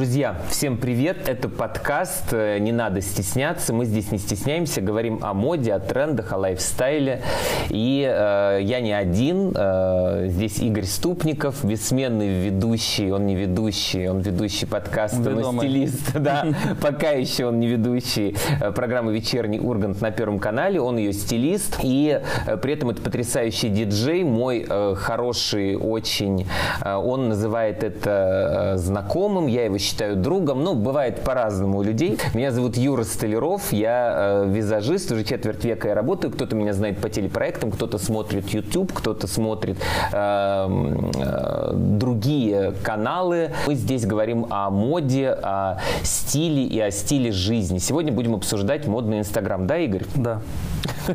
Друзья, всем привет! Это подкаст э, «Не надо стесняться». Мы здесь не стесняемся, говорим о моде, о трендах, о лайфстайле. И э, я не один. Э, здесь Игорь Ступников, бессменный ведущий. Он не ведущий, он ведущий подкаста, но стилист. Да, пока еще он не ведущий э, программы «Вечерний Ургант» на Первом канале. Он ее стилист. И э, при этом это потрясающий диджей, мой э, хороший очень. Он называет это знакомым. Я его считаю другом. Ну, бывает по-разному у людей. Меня зовут Юра Столяров, я э, визажист, уже четверть века я работаю. Кто-то меня знает по телепроектам, кто-то смотрит YouTube, кто-то смотрит э, э, другие каналы. Мы здесь говорим о моде, о стиле и о стиле жизни. Сегодня будем обсуждать модный Инстаграм. Да, Игорь? Да.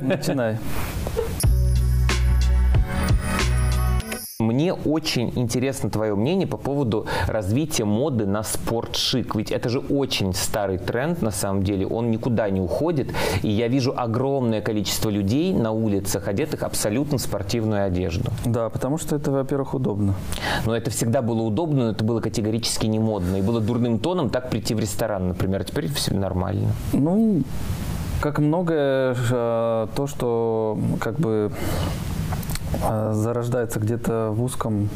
Начинай. Мне очень интересно твое мнение по поводу развития моды на спортшик. Ведь это же очень старый тренд на самом деле, он никуда не уходит. И я вижу огромное количество людей на улицах, одетых абсолютно в спортивную одежду. Да, потому что это, во-первых, удобно. Но это всегда было удобно, но это было категорически не модно. И было дурным тоном так прийти в ресторан, например. А теперь все нормально. Ну, как многое, э, то, что как бы зарождается где-то в узком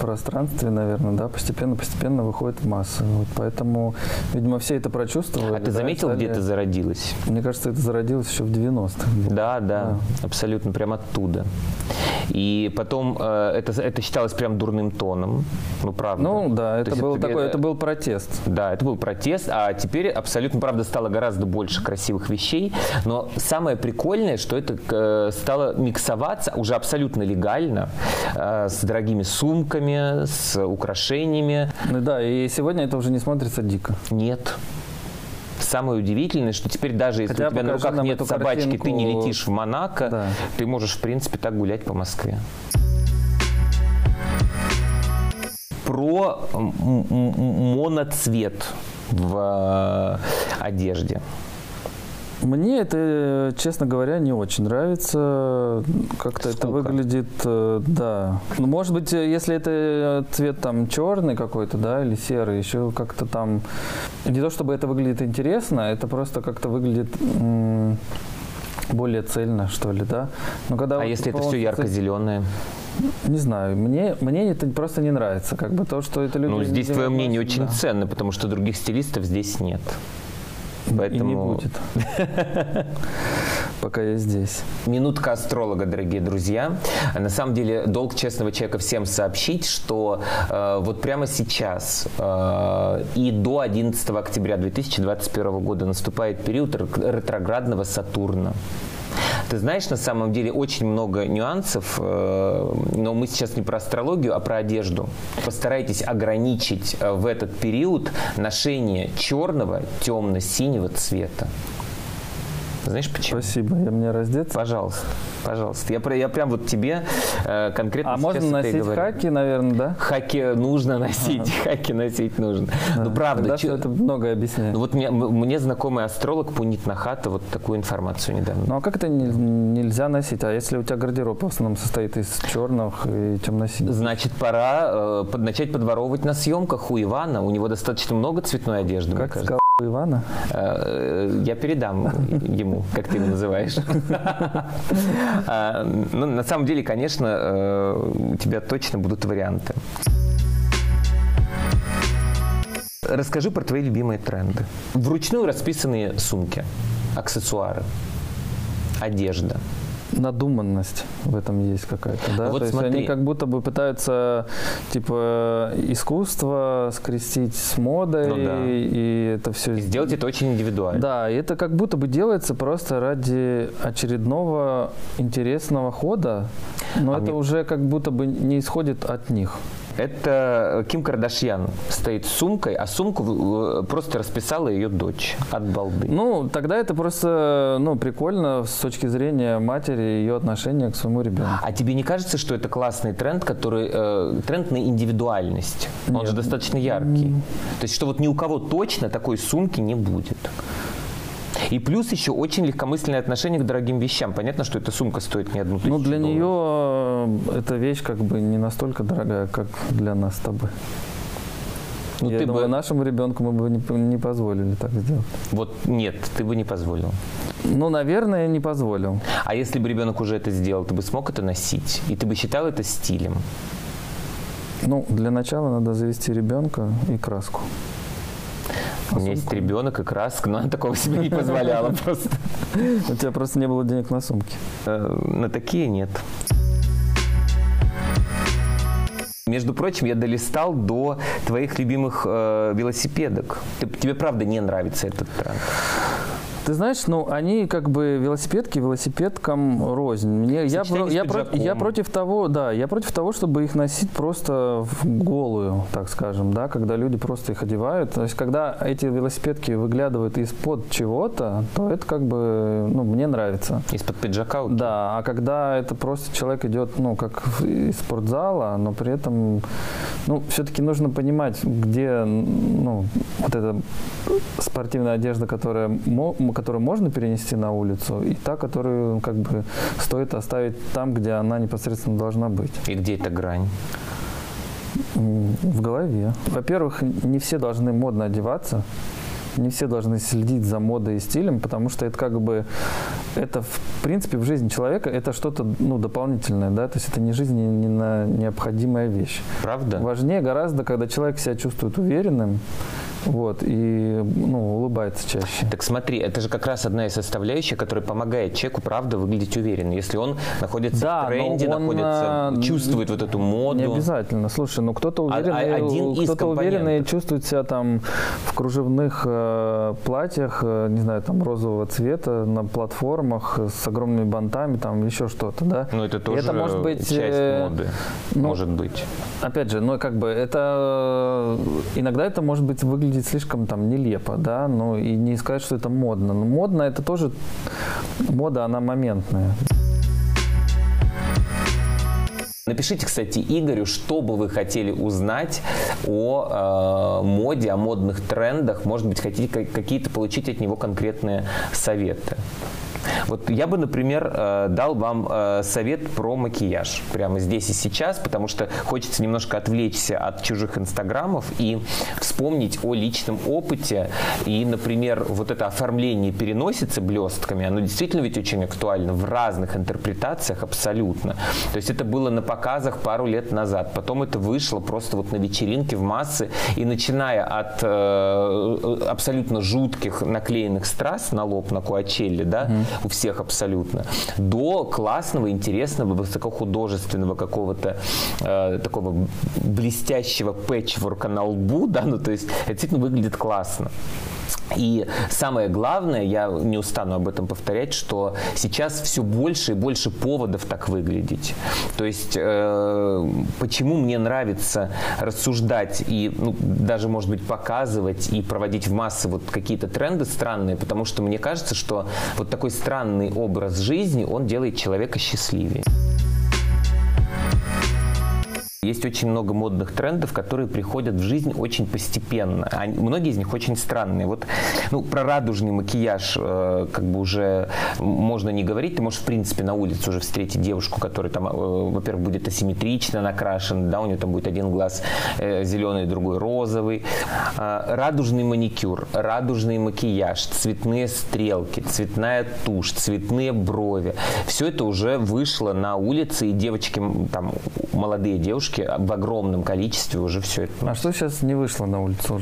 пространстве, наверное, да, постепенно-постепенно выходит в массы. Вот поэтому, видимо, все это прочувствовали. А ты да, заметил, стали... где это зародилось? Мне кажется, это зародилось еще в 90-х. Да, да, да, абсолютно, прямо оттуда. И потом э, это, это считалось прям дурным тоном, ну правда. Ну да, это был такой, это... это был протест. Да, это был протест, а теперь абсолютно, правда, стало гораздо больше красивых вещей, но самое прикольное, что это э, стало миксоваться уже абсолютно легально э, с дорогими сумками, с украшениями. Ну да, и сегодня это уже не смотрится дико. Нет. Самое удивительное, что теперь даже если Хотя у тебя на руках нет собачки, картинку... ты не летишь в Монако, да. ты можешь, в принципе, так гулять по Москве. Про моноцвет в э, одежде. Мне это, честно говоря, не очень нравится. Как-то это выглядит, э, да. Ну, может быть, если это цвет там черный какой-то, да, или серый, еще как-то там... Не то чтобы это выглядит интересно, это просто как-то выглядит более цельно, что ли, да. Но когда а вот если это все ярко-зеленое? Не знаю, мне, мне это просто не нравится, как бы то, что это люди... Ну, здесь твое мнение очень да. ценно, потому что других стилистов здесь нет. Поэтому... И не будет. Пока я здесь. Минутка астролога, дорогие друзья. На самом деле, долг честного человека всем сообщить, что э, вот прямо сейчас э, и до 11 октября 2021 года наступает период ретроградного Сатурна. Ты знаешь, на самом деле очень много нюансов, э, но мы сейчас не про астрологию, а про одежду. Постарайтесь ограничить э, в этот период ношение черного, темно-синего цвета. Знаешь почему? Спасибо. Я мне раздеться? Пожалуйста. Пожалуйста. Я, я прям вот тебе э, конкретно А можно носить хаки, наверное, да? Хаки нужно носить, ага. хаки носить нужно. А, ну, правда. Че... это многое объясняет. Ну, вот мне, мне знакомый астролог Пунит Нахата вот такую информацию недавно. Ну, а как это не, нельзя носить? А если у тебя гардероб в основном состоит из черных и темно-синих? Значит, пора э, начать подворовывать на съемках у Ивана. У него достаточно много цветной одежды, как мне кажется. Ивана? Э, я передам ему, как ты его называешь. А, ну, на самом деле, конечно, э, у тебя точно будут варианты. Расскажи про твои любимые тренды. Вручную расписанные сумки, аксессуары, одежда – надуманность в этом есть какая-то, да? Вот То смотри. есть они как будто бы пытаются типа искусство скрестить с модой ну, да. и это все и сделать это очень индивидуально. Да, и это как будто бы делается просто ради очередного интересного хода, но а это мне... уже как будто бы не исходит от них. Это Ким Кардашьян стоит с сумкой, а сумку просто расписала ее дочь от балды. Ну, тогда это просто ну, прикольно с точки зрения матери и ее отношения к своему ребенку. А тебе не кажется, что это классный тренд, который э, тренд на индивидуальность? Он Нет. же достаточно яркий. Mm. То есть, что вот ни у кого точно такой сумки не будет. И плюс еще очень легкомысленное отношение к дорогим вещам. Понятно, что эта сумка стоит не одну тысячу Ну, для долларов. нее э, эта вещь как бы не настолько дорогая, как для нас с тобой. Ну, Я ты думаю, бы... нашему ребенку мы бы не, не позволили так сделать. Вот нет, ты бы не позволил. Ну, наверное, не позволил. А если бы ребенок уже это сделал, ты бы смог это носить? И ты бы считал это стилем? Ну, для начала надо завести ребенка и краску. У меня есть ребенок и краска, но она такого себе не позволяла просто. У тебя просто не было денег на сумки. Э, на такие нет. Между прочим, я долистал до твоих любимых э, велосипедок. Ты, тебе правда не нравится этот тренд? Ты знаешь, ну, они как бы велосипедки велосипедкам рознь. Мне, я, я, про, я против того, да, я против того, чтобы их носить просто в голую, так скажем, да, когда люди просто их одевают. То есть, когда эти велосипедки выглядывают из-под чего-то, то это как бы, ну, мне нравится. Из-под пиджака? Окей. Да, а когда это просто человек идет, ну, как из спортзала, но при этом, ну, все-таки нужно понимать, где, ну, вот эта спортивная одежда, которая которую можно перенести на улицу, и та, которую как бы стоит оставить там, где она непосредственно должна быть. И где эта грань? В голове. Во-первых, не все должны модно одеваться, не все должны следить за модой и стилем, потому что это как бы это в принципе в жизни человека это что-то ну дополнительное, да, то есть это не жизнь, не, не на необходимая вещь. Правда? Важнее гораздо, когда человек себя чувствует уверенным, вот, и ну, улыбается чаще. Так смотри, это же как раз одна из составляющих, которая помогает человеку, правда, выглядеть уверенно. Если он находится да, в тренде, он, находится, а, чувствует вот эту моду. Не обязательно. Слушай, ну кто-то уверенный, а, один кто-то уверенный чувствует себя там в кружевных э, платьях, э, не знаю, там розового цвета, на платформах с огромными бантами, там еще что-то, да. Ну это тоже это может быть, часть э, моды, ну, может быть. Опять же, ну как бы это иногда это может быть выглядит выглядеть слишком там нелепо, да, ну и не сказать, что это модно. Но модно это тоже, мода, она моментная. Напишите, кстати, Игорю, что бы вы хотели узнать о э, моде, о модных трендах. Может быть, хотите какие-то получить от него конкретные советы. Вот я бы, например, э, дал вам э, совет про макияж прямо здесь и сейчас, потому что хочется немножко отвлечься от чужих инстаграмов и вспомнить о личном опыте. И, например, вот это оформление переносится блестками, оно действительно ведь очень актуально в разных интерпретациях абсолютно. То есть это было на показах пару лет назад, потом это вышло просто вот на вечеринке в массы, и начиная от э, абсолютно жутких наклеенных страз на лоб, на куачелли, да, у всех абсолютно, до классного, интересного, высокохудожественного какого-то э, такого блестящего пэтчворка на лбу, да, ну то есть это действительно выглядит классно. И самое главное, я не устану об этом повторять, что сейчас все больше и больше поводов так выглядеть. То есть, э, почему мне нравится рассуждать и ну, даже, может быть, показывать и проводить в массы вот какие-то тренды странные, потому что мне кажется, что вот такой странный образ жизни, он делает человека счастливее. Есть очень много модных трендов, которые приходят в жизнь очень постепенно. Они, многие из них очень странные. Вот ну, про радужный макияж э, как бы уже можно не говорить. Ты можешь, в принципе, на улице уже встретить девушку, которая там, э, во-первых, будет асимметрично накрашена, да, у нее там будет один глаз э, зеленый, другой розовый. Э, радужный маникюр, радужный макияж, цветные стрелки, цветная тушь, цветные брови. Все это уже вышло на улице, и девочки, там, молодые девушки, в огромном количестве уже все это. А что сейчас не вышло на улицу?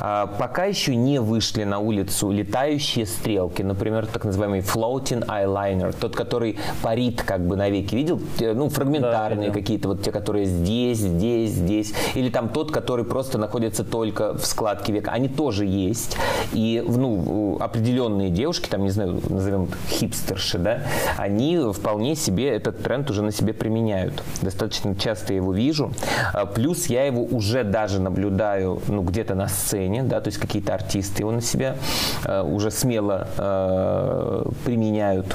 А, пока еще не вышли на улицу летающие стрелки, например, так называемый floating eyeliner, тот, который парит как бы навеки. Видел? Ну, фрагментарные да, какие-то, вот те, которые здесь, здесь, здесь. Или там тот, который просто находится только в складке века. Они тоже есть. И, ну, определенные девушки, там, не знаю, назовем хипстерши, да, они вполне себе этот тренд уже на себе применяют. Достаточно часто его вижу. А, плюс я его уже даже наблюдаю ну, где-то на сцене, да, то есть какие-то артисты его на себя э, уже смело э, применяют.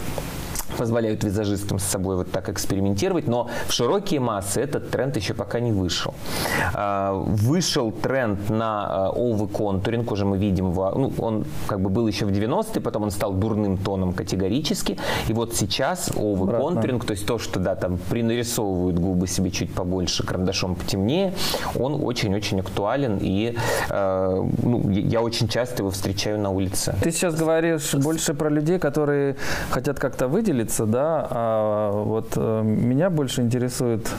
Позволяют визажистам с собой вот так экспериментировать, но в широкие массы этот тренд еще пока не вышел. А, вышел тренд на овы контуринг, уже мы видим ну, он как бы был еще в 90-е, потом он стал дурным тоном категорически, и вот сейчас овы контуринг, то есть то, что да, там принарисовывают губы себе чуть побольше, карандашом потемнее, он очень-очень актуален, и э, ну, я очень часто его встречаю на улице. Ты сейчас говоришь больше про людей, которые хотят как-то выделиться, да, а вот э, меня больше интересует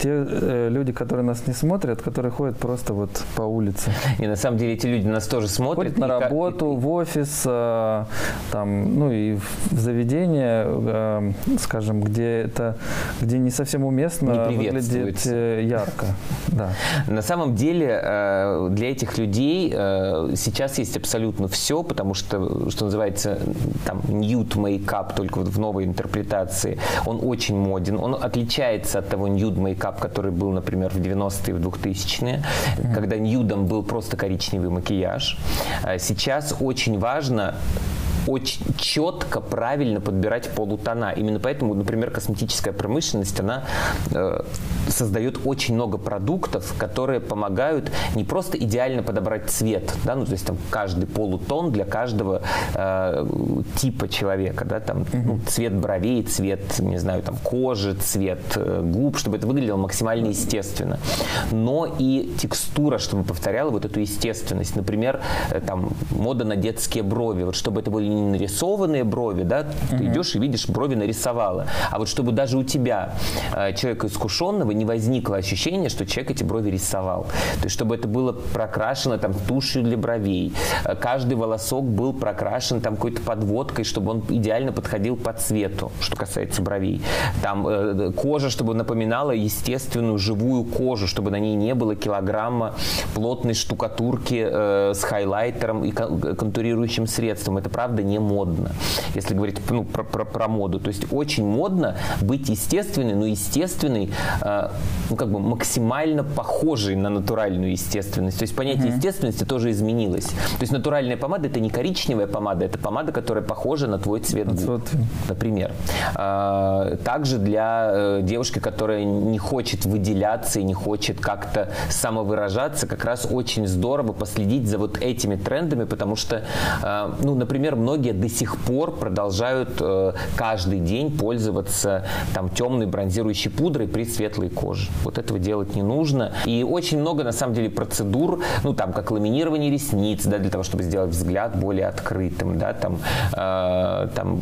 те э, люди, которые нас не смотрят, которые ходят просто вот по улице. И на самом деле эти люди нас тоже смотрят. Ходят на работу, в офис, э, там, ну и в заведение, э, скажем, где это, где не совсем уместно не выглядит э, ярко. Да. На самом деле э, для этих людей сейчас есть абсолютно все, потому что, что называется, там, nude makeup, только вот в новой интерпретации, он очень моден, он отличается от того makeup, который был, например, в 90-е, в 2000-е, mm-hmm. когда ньюдом был просто коричневый макияж. А сейчас очень важно очень четко, правильно подбирать полутона. Именно поэтому, например, косметическая промышленность, она э, создает очень много продуктов, которые помогают не просто идеально подобрать цвет, да, ну, то есть там каждый полутон для каждого э, типа человека, да, там ну, цвет бровей, цвет, не знаю, там кожи, цвет э, губ, чтобы это выглядело максимально естественно. Но и текстура, чтобы повторяла вот эту естественность. Например, э, там мода на детские брови, вот чтобы это были нарисованные брови, да, угу. ты идешь и видишь, брови нарисовала. А вот чтобы даже у тебя, э, человека искушенного, не возникло ощущение, что человек эти брови рисовал. То есть, чтобы это было прокрашено там тушью для бровей. Э, каждый волосок был прокрашен там какой-то подводкой, чтобы он идеально подходил по цвету, что касается бровей. Там э, кожа, чтобы напоминала естественную живую кожу, чтобы на ней не было килограмма плотной штукатурки э, с хайлайтером и контурирующим средством. Это правда не модно, если говорить ну, про, про, про моду. То есть очень модно быть естественной, но естественной, э, ну, как бы максимально похожей на натуральную естественность. То есть понятие mm-hmm. естественности тоже изменилось. То есть натуральная помада это не коричневая помада, это помада, которая похожа на твой цвет губ, например. Э, также для э, девушки, которая не хочет выделяться и не хочет как-то самовыражаться, как раз очень здорово последить за вот этими трендами, потому что, э, ну, например, многие многие до сих пор продолжают э, каждый день пользоваться там темной бронзирующей пудрой при светлой коже. Вот этого делать не нужно. И очень много, на самом деле, процедур, ну, там, как ламинирование ресниц, да, для того, чтобы сделать взгляд более открытым, да, там, э, там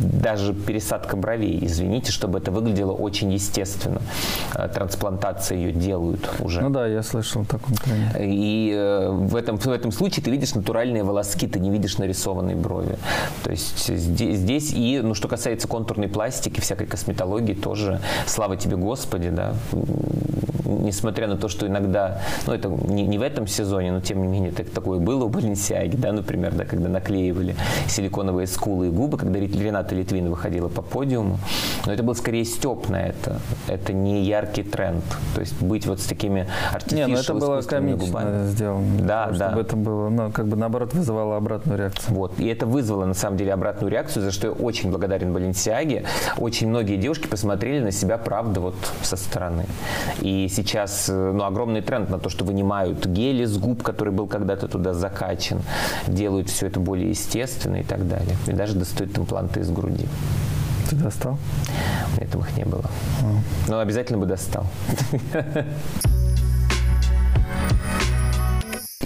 даже пересадка бровей, извините, чтобы это выглядело очень естественно. Э, трансплантация ее делают уже. Ну да, я слышал о таком тренде. И э, в, этом, в этом случае ты видишь натуральные волоски, ты не видишь нарисованные брови. То есть здесь, здесь и, ну, что касается контурной пластики, всякой косметологии, тоже, слава тебе, Господи, да, несмотря на то, что иногда, ну, это не, не в этом сезоне, но тем не менее, так, такое было у Баленсиаги, да, например, да, когда наклеивали силиконовые скулы и губы, когда Рената Литвин выходила по подиуму, но это был скорее степ на это, это не яркий тренд, то есть быть вот с такими артифишными Не, ну это было комично губами. сделано. Да, да. Чтобы это было, ну, как бы наоборот вызывало обратную реакцию. Вот, и это вызвало на самом деле обратную реакцию, за что я очень благодарен Баленсиаге. Очень многие девушки посмотрели на себя, правда, вот со стороны. И сейчас ну, огромный тренд на то, что вынимают гели с губ, который был когда-то туда закачан, делают все это более естественно и так далее. И даже достают импланты из груди. Ты достал? У меня там их не было. А. Но обязательно бы достал.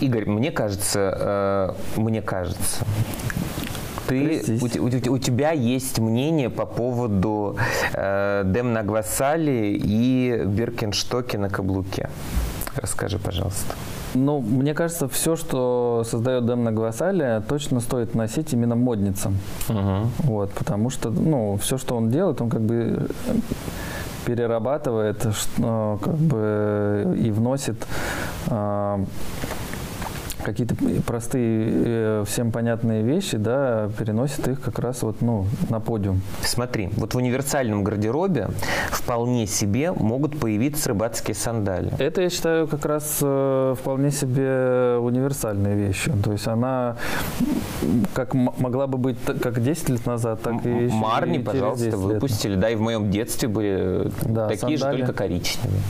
Игорь, мне кажется, э, мне кажется, ты, у, у, у тебя есть мнение по поводу э, Демна Гвасали и Биркенштоки на каблуке. Расскажи, пожалуйста. Ну, мне кажется, все, что создает Демна Гвасали, точно стоит носить именно модницам. Угу. Вот, потому что, ну, все, что он делает, он как бы перерабатывает, как бы и вносит э, какие-то простые, э, всем понятные вещи, да, переносят их как раз вот, ну, на подиум. Смотри, вот в универсальном гардеробе вполне себе могут появиться рыбацкие сандали. Это, я считаю, как раз э, вполне себе универсальные вещи. То есть она как могла бы быть как 10 лет назад, так и Марни, и пожалуйста, выпустили. Да, и в моем детстве были да, такие сандали. же, только коричневые.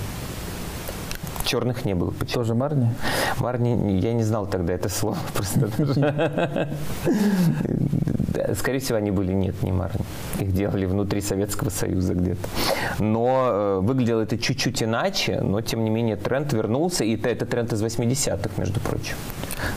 Черных не было. Почему? Тоже Марни? Марни, я не знал тогда это слово. Просто Скорее всего, они были, нет, не Марни. Их делали внутри Советского Союза где-то. Но э, выглядело это чуть-чуть иначе, но, тем не менее, тренд вернулся, и это, это тренд из 80-х, между прочим.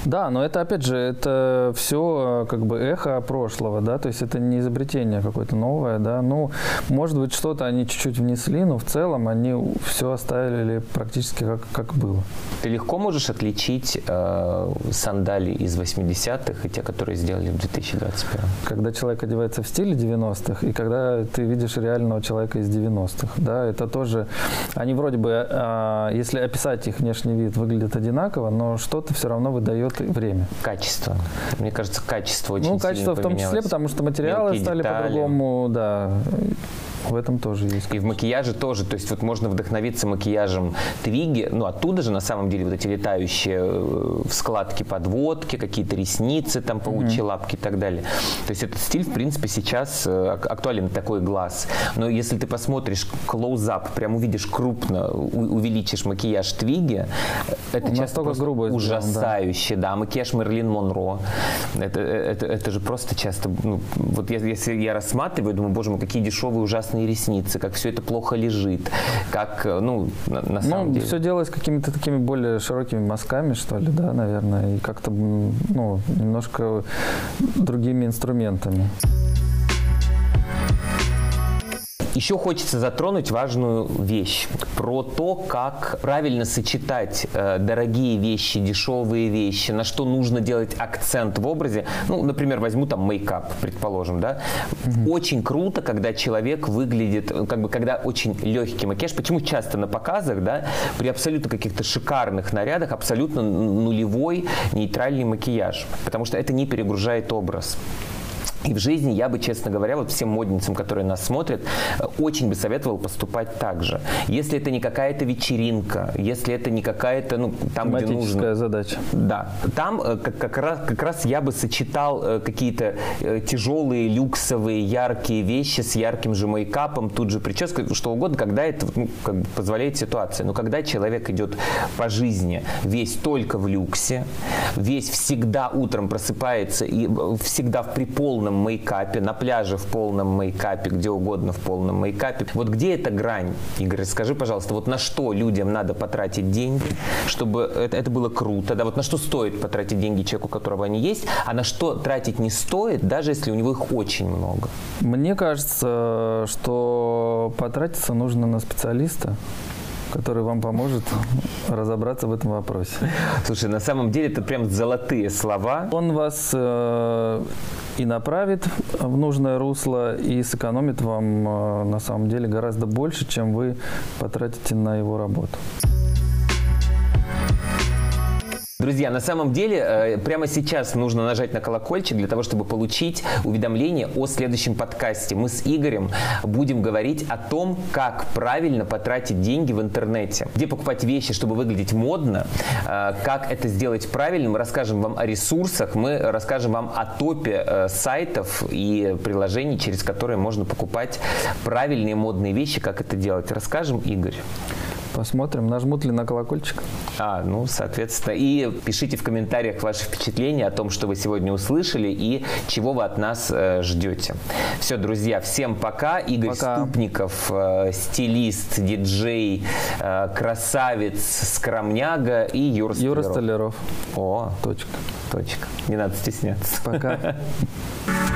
Да, но это, опять же, это все как бы эхо прошлого, да, то есть это не изобретение какое-то новое, да, ну, может быть, что-то они чуть-чуть внесли, но в целом они все оставили практически как, как было. Ты легко можешь отличить э, сандали из 80-х и те, которые сделали в 2021? Когда человек одевается в стиле 90-х, и когда ты видишь реального человека из 90-х, да, это тоже, они вроде бы, э, если описать их внешний вид, выглядят одинаково, но что-то все равно выдает время. Качество. Мне кажется, качество очень Ну, качество в том числе, потому что материалы стали по-другому, да. В этом тоже есть. И в макияже тоже. То есть вот можно вдохновиться макияжем Твиги. Ну, оттуда же на самом деле вот эти летающие э, складки подводки, какие-то ресницы, там паучьи mm-hmm. лапки и так далее. То есть этот стиль, в принципе, сейчас э, актуален такой глаз. Но если ты посмотришь клоузап, прям увидишь крупно, увеличишь макияж Твиги, это Он часто просто грубо ужасающе. Да. да, макияж Мерлин Монро. Это, э, это, это же просто часто... Ну, вот если я рассматриваю, думаю, боже мой, какие дешевые ужасные красные ресницы, как все это плохо лежит, как, э, ну, на, на самом ну, деле. все делалось какими-то такими более широкими мазками, что ли, да, наверное, и как-то, ну, немножко другими инструментами. Еще хочется затронуть важную вещь про то, как правильно сочетать э, дорогие вещи, дешевые вещи, на что нужно делать акцент в образе. Ну, например, возьму там мейкап, предположим, да. Mm-hmm. Очень круто, когда человек выглядит, как бы, когда очень легкий макияж. Почему часто на показах, да, при абсолютно каких-то шикарных нарядах абсолютно нулевой нейтральный макияж, потому что это не перегружает образ. И в жизни я бы, честно говоря, вот всем модницам, которые нас смотрят, очень бы советовал поступать так же. Если это не какая-то вечеринка, если это не какая-то, ну, там, где нужно... задача. Да. Там э, как, как, раз, как раз я бы сочетал э, какие-то э, тяжелые, люксовые, яркие вещи с ярким же мейкапом, тут же прическа, что угодно, когда это ну, как бы позволяет ситуация. Но когда человек идет по жизни весь только в люксе, весь всегда утром просыпается и всегда в приполном полном мейкапе, на пляже в полном мейкапе, где угодно в полном мейкапе. Вот где эта грань, Игорь, скажи, пожалуйста, вот на что людям надо потратить деньги, чтобы это, это было круто, да, вот на что стоит потратить деньги человеку, у которого они есть, а на что тратить не стоит, даже если у него их очень много? Мне кажется, что потратиться нужно на специалиста, который вам поможет разобраться в этом вопросе. Слушай, на самом деле это прям золотые слова. Он вас э, и направит в нужное русло, и сэкономит вам э, на самом деле гораздо больше, чем вы потратите на его работу. Друзья, на самом деле э, прямо сейчас нужно нажать на колокольчик для того, чтобы получить уведомление о следующем подкасте. Мы с Игорем будем говорить о том, как правильно потратить деньги в интернете, где покупать вещи, чтобы выглядеть модно, э, как это сделать правильно. Мы расскажем вам о ресурсах, мы расскажем вам о топе э, сайтов и приложений, через которые можно покупать правильные модные вещи, как это делать. Расскажем, Игорь. Посмотрим, нажмут ли на колокольчик. А, ну, соответственно. И пишите в комментариях ваши впечатления о том, что вы сегодня услышали и чего вы от нас э, ждете. Все, друзья, всем пока. Игорь пока. Ступников, э, стилист, диджей, э, красавец, скромняга и Юра Столяров. Юра Столяров. О, точка. Точка. Не надо стесняться. Пока.